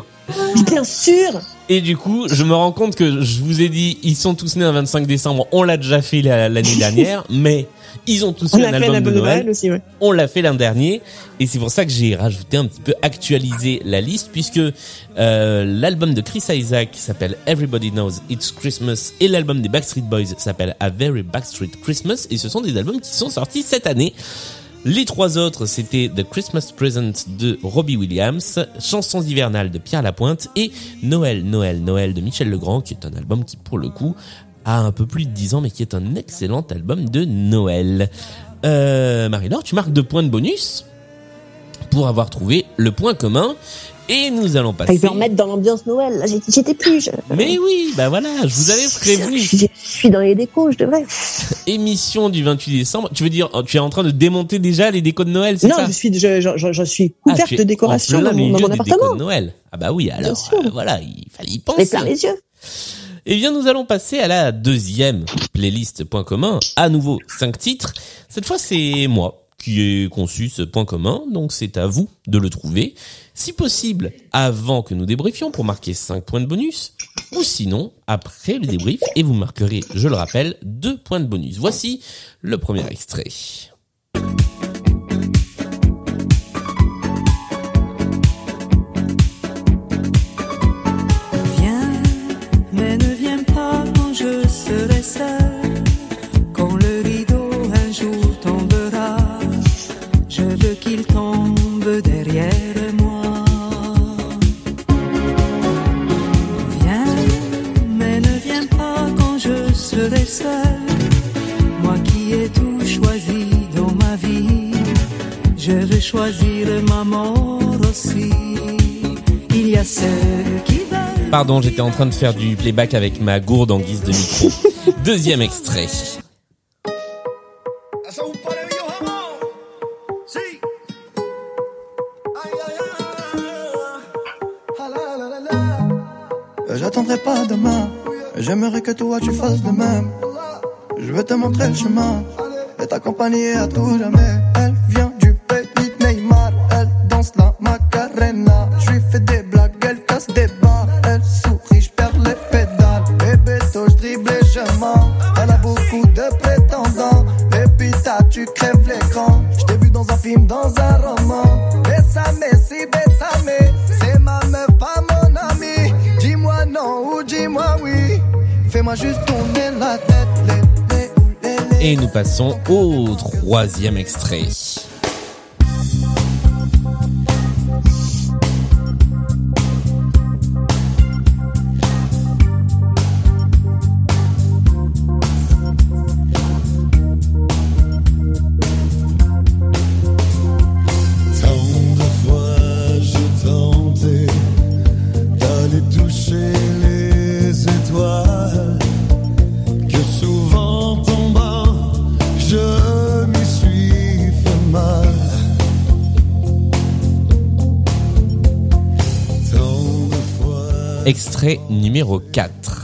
Bien sûr Et du coup, je me rends compte que je vous ai dit, ils sont tous nés un 25 décembre. On l'a déjà fait la- l'année dernière, mais ils ont tous On fait a un fait album de Noël. aussi, ouais. On l'a fait l'an dernier, et c'est pour ça que j'ai rajouté un petit peu actualisé la liste, puisque euh, l'album de Chris Isaac s'appelle Everybody Knows It's Christmas et l'album des Backstreet Boys s'appelle A Very Backstreet Christmas, et ce sont des albums qui sont sortis cette année. Les trois autres, c'était The Christmas Present de Robbie Williams, Chansons hivernales de Pierre Lapointe et Noël, Noël, Noël de Michel Legrand, qui est un album qui, pour le coup, a un peu plus de 10 ans, mais qui est un excellent album de Noël. Euh, Marie-Laure, tu marques deux points de bonus pour avoir trouvé le point commun. Et nous allons passer... il peut remettre dans l'ambiance Noël. Là, j'étais- plus. Je... Mais oui, bah voilà, je vous avais prévenu. Je, je suis dans les décos, je devrais. Émission du 28 décembre. Tu veux dire, tu es en train de démonter déjà les décos de Noël, c'est Non, ça je suis, je, je, je- je suis Ah, couverte de décoration en plein dans mon, dans mon des décos appartement. de Noël. Ah bah oui, alors euh, voilà, il fallait y penser. plein les yeux. Eh bien, nous allons passer à la deuxième playlist point commun. À nouveau, cinq titres. Cette fois, c'est moi qui ai conçu ce point commun, donc c'est à vous de le trouver. Si possible, avant que nous débriefions pour marquer 5 points de bonus, ou sinon, après le débrief, et vous marquerez, je le rappelle, 2 points de bonus. Voici le premier extrait. Seul. Moi qui ai tout choisi dans ma vie, je veux choisir ma mort aussi. Il y a ceux qui veulent. Pardon, j'étais en train de faire du playback avec ma gourde en guise de micro. Deuxième extrait. J'aimerais que toi tu fasses de même. Je veux te montrer le chemin et t'accompagner à tout jamais. Passons au troisième extrait. Extrait numéro 4.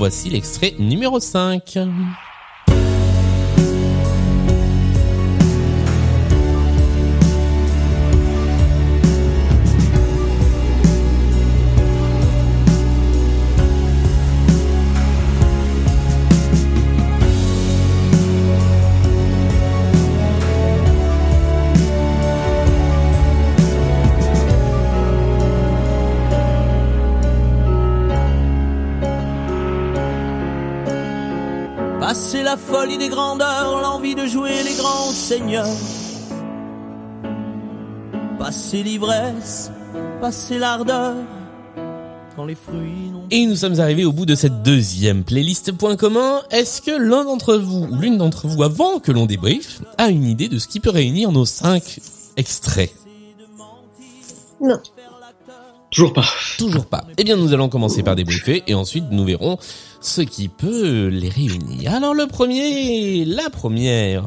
Voici l'extrait numéro 5. Les grands seigneurs. Passer l'ivresse, passer l'ardeur, quand les fruits n'ont Et nous sommes arrivés au bout de cette deuxième playlist point commun. Est-ce que l'un d'entre vous, ou l'une d'entre vous, avant que l'on débrief, a une idée de ce qui peut réunir nos cinq extraits? Non. Toujours pas. Toujours pas. Eh bien, nous allons commencer par débriefer et ensuite nous verrons ce qui peut les réunir. Alors le premier, la première.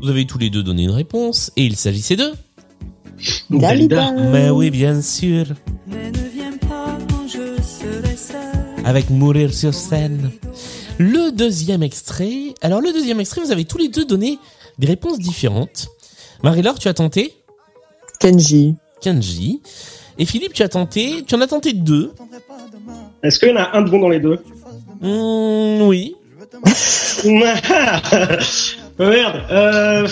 Vous avez tous les deux donné une réponse et il s'agissait de Dalida. Mais oui, bien sûr. Mais ne viens pas quand je serai seule. Avec Mourir sur scène. Le deuxième extrait. Alors le deuxième extrait, vous avez tous les deux donné des réponses différentes. Marie-Laure, tu as tenté Kenji. Kenji. Et Philippe, tu as tenté, tu en as tenté deux. Est-ce qu'il y en a un de bon dans les deux? Hmm, oui. Merde. Euh...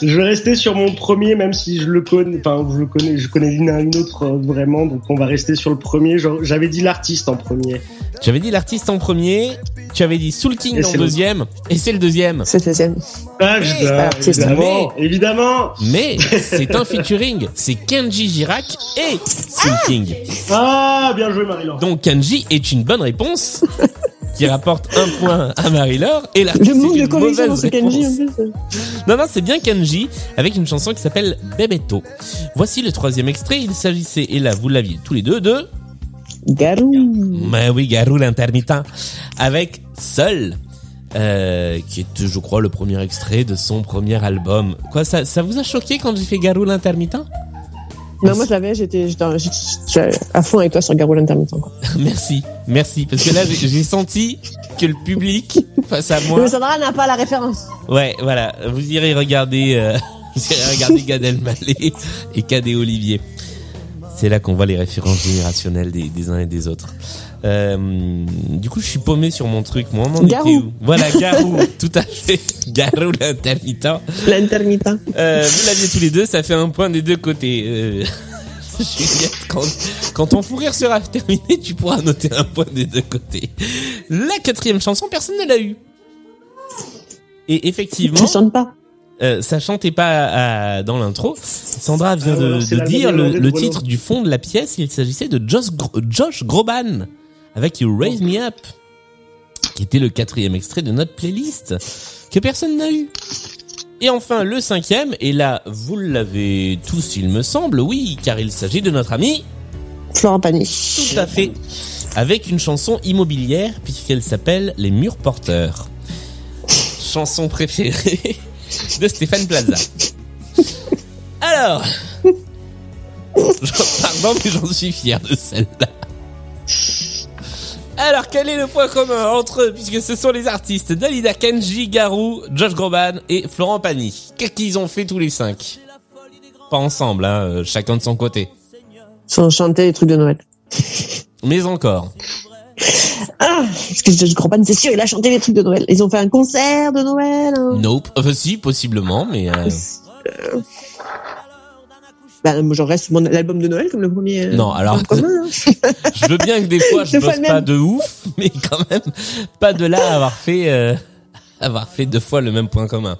Je vais rester sur mon premier, même si je le connais. Enfin, je le connais. Je connais l'une à une autre euh, vraiment. Donc, on va rester sur le premier. Genre, J'avais dit l'artiste en premier. Tu avais dit l'artiste en premier, tu avais dit Soul King Et en c'est le- deuxième, et c'est le deuxième. C'est le deuxième. Ah, Mais- je- pas l'artiste. évidemment, évidemment. Mais c'est un featuring, c'est Kenji Girac et Soul King. Ah, bien joué, Marie-Laure. Donc Kenji est une bonne réponse qui rapporte un point à Marie-Laure et l'artiste Le manque de correction dans mauvaise ce Kenji, en plus. Non, non, c'est bien Kenji avec une chanson qui s'appelle Bebeto. Voici le troisième extrait. Il s'agissait, et là vous l'aviez tous les deux, de Garou. Mais oui, Garou l'intermittent avec Seul. Euh, qui est, je crois, le premier extrait de son premier album. Quoi, ça, ça vous a choqué quand j'ai fait Garou l'intermittent? Non, moi je l'avais, j'étais à fond avec toi sur Garou l'intermittent. Merci, merci, parce que là j'ai j'ai senti que le public face à moi. Mais Sandra n'a pas la référence. Ouais, voilà, vous irez regarder, euh, vous irez regarder Gad Elmaleh et Cadet Olivier. C'est là qu'on voit les références générationnelles des, des uns et des autres. Euh, du coup, je suis paumé sur mon truc. Moi, on en Garou. était où Voilà, Garou, tout à fait. Garou l'intermittent. L'intermittent. Euh, vous l'aviez tous les deux, ça fait un point des deux côtés. Euh, Juliette, quand, quand ton fou rire sera terminé, tu pourras noter un point des deux côtés. La quatrième chanson, personne ne l'a eu. Et effectivement, Je chante pas. euh, ça chantait pas à- dans l'intro. Sandra vient Ah, de, voilà, de dire le, le titre du fond de la pièce. Il s'agissait de Josh, Josh Groban avec You Raise Me Up, qui était le quatrième extrait de notre playlist que personne n'a eu. Et enfin le cinquième, et là vous l'avez tous il me semble, oui, car il s'agit de notre ami Florent Pagny. tout à fait. Avec une chanson immobilière, puisqu'elle s'appelle Les Murs Porteurs. Chanson préférée de Stéphane Plaza. Alors, pardon, mais j'en suis fier de celle-là. Alors, quel est le point commun entre eux, puisque ce sont les artistes Dalida Kenji, Garou, Josh Groban et Florent Pagny? Qu'est-ce qu'ils ont fait tous les cinq? Pas ensemble, hein, euh, chacun de son côté. Sans chanter les trucs de Noël. Mais encore. Ah, parce que crois pas, c'est sûr, il a chanté les trucs de Noël. Ils ont fait un concert de Noël. hein. Nope. Enfin, si, possiblement, mais euh, Euh, Bah, moi, j'en reste mon album de Noël comme le premier. euh, Non, alors- commun, hein. je veux bien que des fois je bosse pas de ouf, mais quand même pas de là à avoir fait euh, avoir fait deux fois le même point commun.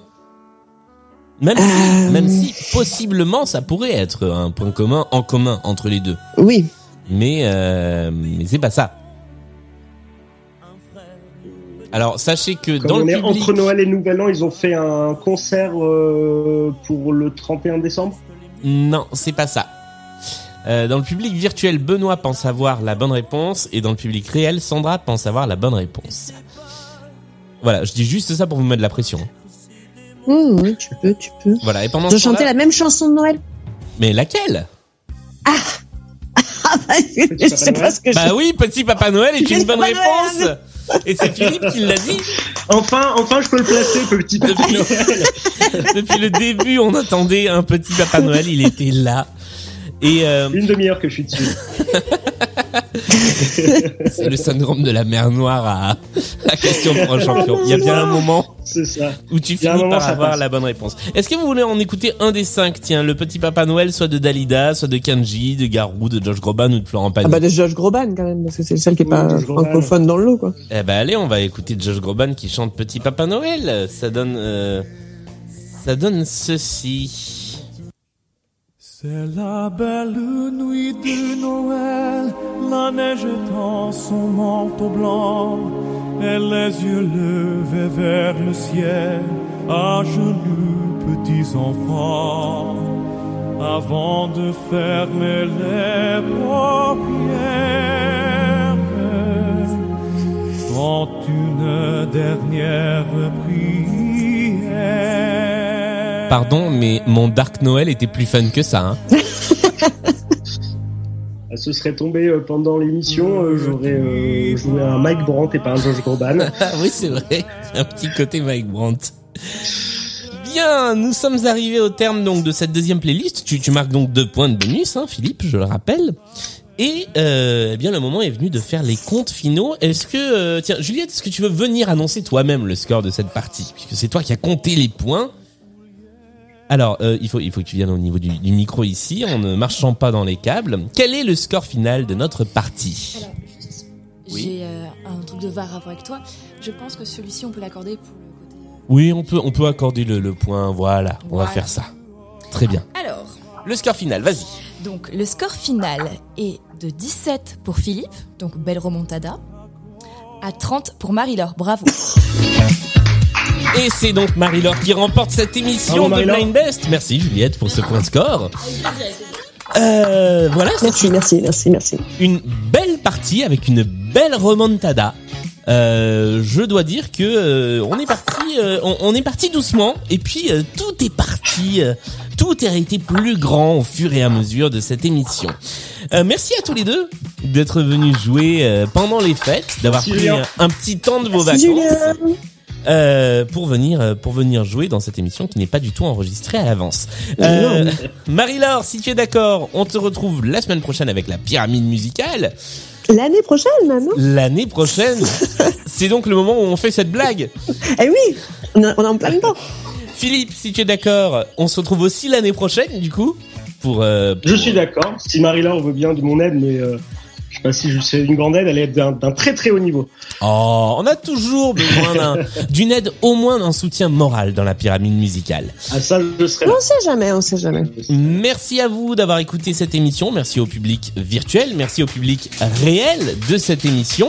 Même si, Euh. même si possiblement ça pourrait être un point commun en commun entre les deux, Oui. mais euh, mais c'est pas ça. Alors sachez que Comme dans on le est public, entre Noël et Nouvel An, ils ont fait un concert euh, pour le 31 décembre? Non, c'est pas ça. Euh, dans le public virtuel, Benoît pense avoir la bonne réponse et dans le public réel, Sandra pense avoir la bonne réponse. Voilà, je dis juste ça pour vous mettre de la pression. Mmh, oui, tu peux, tu peux. Voilà, et pendant ce temps-là- chanté la même chanson de Noël. Mais laquelle? Ah bah, je sais pas ce que Bah je... oui, Petit Papa Noël est une bonne Papa réponse Noël. Et c'est Philippe qui l'a dit Enfin, enfin, je peux le placer, petit Papa Depuis- Noël. Depuis le début, on attendait un Petit Papa Noël, il était là. Et euh, Une demi-heure que je suis dessus. C'est le syndrome de la mer Noire à, à question pour un champion. Il y a bien un moment ça. où tu finis moment, par avoir passe. la bonne réponse. Est-ce que vous voulez en écouter un des cinq? Tiens, le petit Papa Noël, soit de Dalida, soit de Kanji, de Garou, de Josh Groban ou de Florent Pagny? Ah bah de Josh Groban quand même, parce que c'est le seul qui est Oui, pas francophone dans le lot, quoi. Eh ben allez, on va écouter Josh Groban qui chante Petit Papa Noël. Ça donne, euh, ça donne ceci. C'est la belle nuit de Noël, la neige étend son manteau blanc, et les yeux levés vers le ciel, à genoux petits enfants, avant de fermer les paupières, Pardon, mais mon Dark Noël était plus fun que ça. Hein. Ce serait tombé euh, pendant l'émission, euh, j'aurais euh, joué un Mike Brandt et pas un Josh Groban. Ah oui, c'est vrai. Un petit côté Mike Brandt. Bien, nous sommes arrivés au terme donc de cette deuxième playlist. Tu, tu marques donc deux points de bonus, hein, Philippe, je le rappelle. Et euh, eh bien, le moment est venu de faire les comptes finaux. Est-ce que, euh, tiens, Juliette, est-ce que tu veux venir annoncer toi-même le score de cette partie, puisque c'est toi qui as compté les points. Alors, euh, il faut il faut que tu viennes au niveau du, du micro ici, en ne marchant pas dans les câbles. Quel est le score final de notre partie Alors, juste, Oui. j'ai euh, un truc de VAR à voir avec toi. Je pense que celui-ci, on peut l'accorder pour le côté. euh, Oui, on peut on peut accorder le, le point. Voilà, on va faire ça. Très bien. Alors, Le score final, vas-y. donc le score final est de 17 pour Philippe, donc belle remontada, à 30 pour Marie-Laure. Bravo. Et c'est donc Marie-Laure qui remporte cette émission Bravo, de. Blind Best. Merci Juliette pour ce point de score. Euh, voilà, Merci, merci, merci, merci. une belle partie avec une belle remontada. Euh, je dois dire que euh, on est parti, euh, on, on est parti doucement et puis euh, tout est parti, euh, tout a été plus grand au fur et à mesure de cette émission. Euh, merci à tous les deux d'être venus jouer euh, pendant les fêtes, d'avoir pris un, un petit temps de vos Merci, vacances Julien. Euh, pour venir euh, pour venir jouer dans cette émission qui n'est pas du tout enregistrée à l'avance. Euh, Marie-Laure, si tu es d'accord, on te retrouve la semaine prochaine avec la pyramide musicale. L'année prochaine, non L'année prochaine, c'est donc le moment où on fait cette blague. Eh oui, on est on est en plein dedans. Philippe, si tu es d'accord, on se retrouve aussi l'année prochaine, du coup, pour. euh, pour- Je suis d'accord. Si Marie-Laure veut bien de mon aide, mais euh, je sais pas si je c'est une grande aide, elle est d'un très très haut niveau. Oh, on a toujours besoin d'un- d'une aide, au moins d'un soutien moral dans la pyramide musicale. À ça, je serai là. On sait jamais, on sait jamais. Merci à vous d'avoir écouté cette émission. Merci au public virtuel. Merci au public réel de cette émission.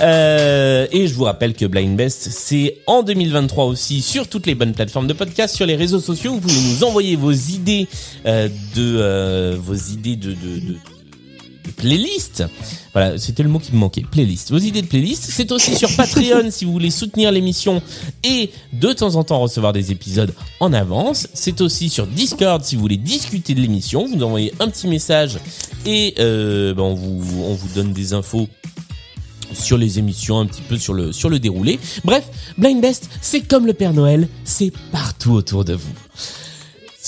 Euh, et je vous rappelle que Blind Best, c'est en 2023 aussi sur toutes les bonnes plateformes de podcast, sur les réseaux sociaux. Vous pouvez nous envoyer vos idées euh, de euh, vos idées de, de, de, de playlist. Voilà, c'était le mot qui me manquait. Playlist. Vos idées de playlist. C'est aussi sur Patreon si vous voulez soutenir l'émission et de temps en temps recevoir des épisodes en avance. C'est aussi sur Discord si vous voulez discuter de l'émission. Vous envoyez un petit message et euh, ben, on vous on vous donne des infos sur les émissions, un petit peu sur le sur le déroulé. Bref, Blind Best, c'est comme le Père Noël, c'est partout autour de vous.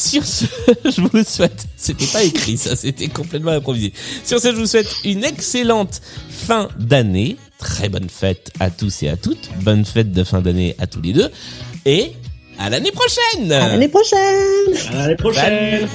Sur ce, je vous souhaite, c'était pas écrit ça, c'était complètement improvisé. Sur ce, je vous souhaite une excellente fin d'année, très bonne fête à tous et à toutes, bonne fête de fin d'année à tous les deux, et à l'année prochaine À l'année prochaine. À l'année prochaine. Salut.